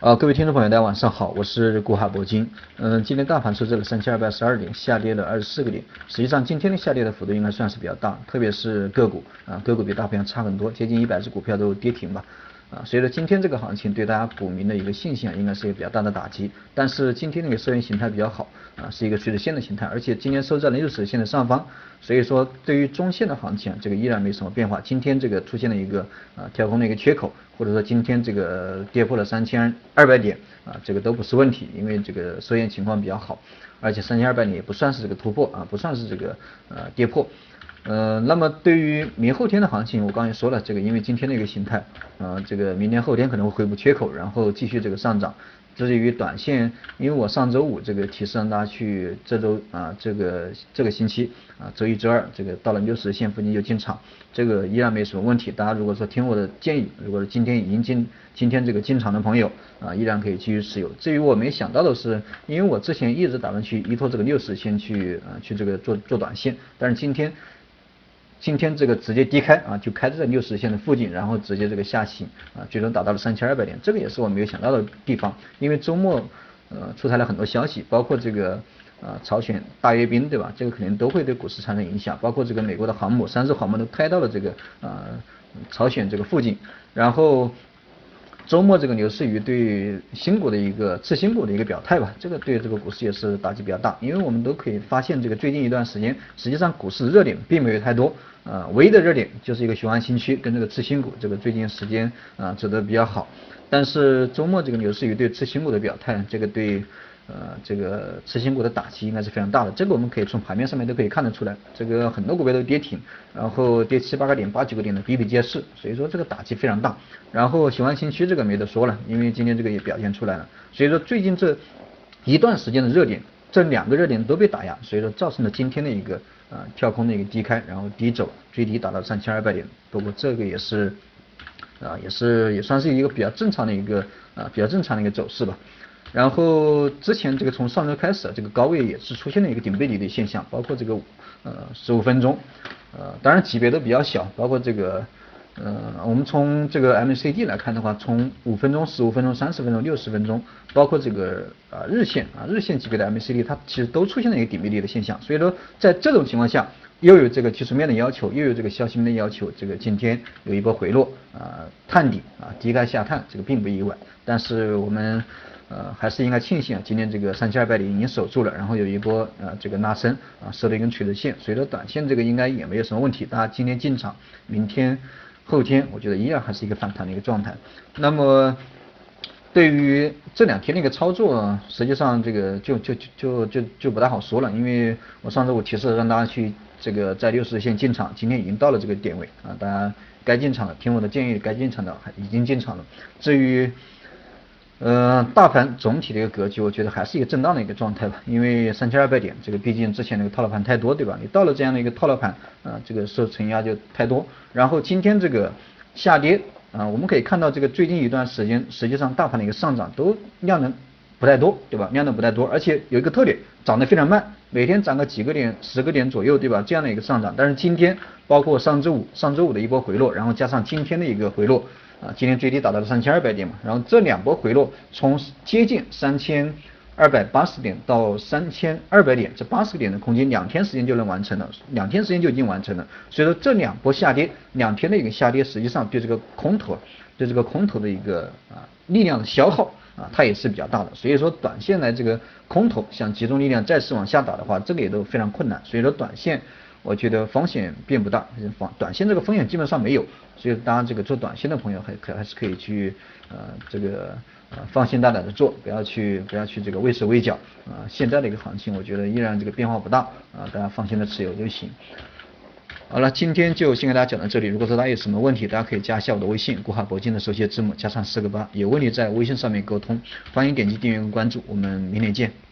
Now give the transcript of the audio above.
啊，各位听众朋友，大家晚上好，我是顾海铂金。嗯，今天大盘收在了三千二百十二点，下跌了二十四个点。实际上，今天的下跌的幅度应该算是比较大，特别是个股啊，个股比大盘要差很多，接近一百只股票都跌停吧。啊，所以说今天这个行情对大家股民的一个信心啊，应该是一个比较大的打击。但是今天那个收圆形态比较好啊，是一个垂直线的形态，而且今天收在了六十线的上方，所以说对于中线的行情啊，这个依然没什么变化。今天这个出现了一个啊跳空的一个缺口，或者说今天这个跌破了三千二百点啊，这个都不是问题，因为这个收圆情况比较好，而且三千二百点也不算是这个突破啊，不算是这个呃跌破。呃，那么对于明后天的行情，我刚才说了，这个因为今天的一个形态，呃，这个明天后天可能会回补缺口，然后继续这个上涨。至于短线，因为我上周五这个提示让大家去这周啊，这个这个星期啊，周一、周二这个到了六十线附近就进场，这个依然没什么问题。大家如果说听我的建议，如果是今天已经进今天这个进场的朋友啊，依然可以继续持有。至于我没想到的是，因为我之前一直打算去依托这个六十线去啊去这个做做短线，但是今天。今天这个直接低开啊，就开在六十线的附近，然后直接这个下行啊，最终达到了三千二百点，这个也是我没有想到的地方。因为周末呃出台了很多消息，包括这个啊朝鲜大阅兵对吧？这个肯定都会对股市产生影响，包括这个美国的航母三艘航母都开到了这个啊朝鲜这个附近，然后。周末这个牛市与对新股的一个次新股的一个表态吧，这个对这个股市也是打击比较大，因为我们都可以发现，这个最近一段时间，实际上股市热点并没有太多，呃，唯一的热点就是一个雄安新区跟这个次新股，这个最近时间啊走的比较好，但是周末这个牛市与对次新股的表态，这个对。呃，这个次新股的打击应该是非常大的，这个我们可以从盘面上面都可以看得出来，这个很多股票都跌停，然后跌七八个点、八九个点的比比皆是，所以说这个打击非常大。然后雄安新区这个没得说了，因为今天这个也表现出来了，所以说最近这一段时间的热点，这两个热点都被打压，所以说造成了今天的一个呃跳空的一个低开，然后低走，最低达到三千二百点，不过这个也是啊也是也算是一个比较正常的一个啊比较正常的一个走势吧。然后之前这个从上周开始，这个高位也是出现了一个顶背离的现象，包括这个呃十五分钟，呃当然级别都比较小，包括这个呃我们从这个 MACD 来看的话，从五分钟、十五分钟、三十分钟、六十分钟，包括这个啊日线啊日线级别的 MACD，它其实都出现了一个顶背离的现象，所以说在这种情况下，又有这个技术面的要求，又有这个消息面的要求，这个今天有一波回落啊探底啊低开下探，这个并不意外，但是我们。呃，还是应该庆幸啊，今天这个三千二百点已经守住了，然后有一波呃这个拉升啊，收了一根垂直线，所以说短线这个应该也没有什么问题，大家今天进场，明天、后天我觉得依然还是一个反弹的一个状态。那么对于这两天的一个操作，实际上这个就就就就就不太好说了，因为我上周我提示让大家去这个在六十线进场，今天已经到了这个点位啊，大家该进场的，听我的建议该进场的已经进场了。至于呃，大盘总体的一个格局，我觉得还是一个震荡的一个状态吧，因为三千二百点，这个毕竟之前那个套牢盘太多，对吧？你到了这样的一个套牢盘，啊，这个受承压就太多。然后今天这个下跌，啊，我们可以看到这个最近一段时间，实际上大盘的一个上涨都量能不太多，对吧？量能不太多，而且有一个特点，涨得非常慢，每天涨个几个点、十个点左右，对吧？这样的一个上涨，但是今天包括上周五、上周五的一波回落，然后加上今天的一个回落。啊，今天最低达到了三千二百点嘛，然后这两波回落，从接近三千二百八十点到三千二百点，这八十个点的空间，两天时间就能完成了，两天时间就已经完成了。所以说这两波下跌，两天的一个下跌，实际上对这个空头，对这个空头的一个啊力量的消耗啊，它也是比较大的。所以说短线来这个空头想集中力量再次往下打的话，这个也都非常困难。所以说短线。我觉得风险并不大，短短线这个风险基本上没有，所以当然这个做短线的朋友还可还是可以去呃这个呃放心大胆的做，不要去不要去这个畏手畏脚啊。现在的一个行情，我觉得依然这个变化不大啊，大家放心的持有就行。好了，今天就先给大家讲到这里。如果说大家有什么问题，大家可以加一下我的微信，国海铂金的手写字母加上四个八，有问题在微信上面沟通。欢迎点击订阅跟关注，我们明天见。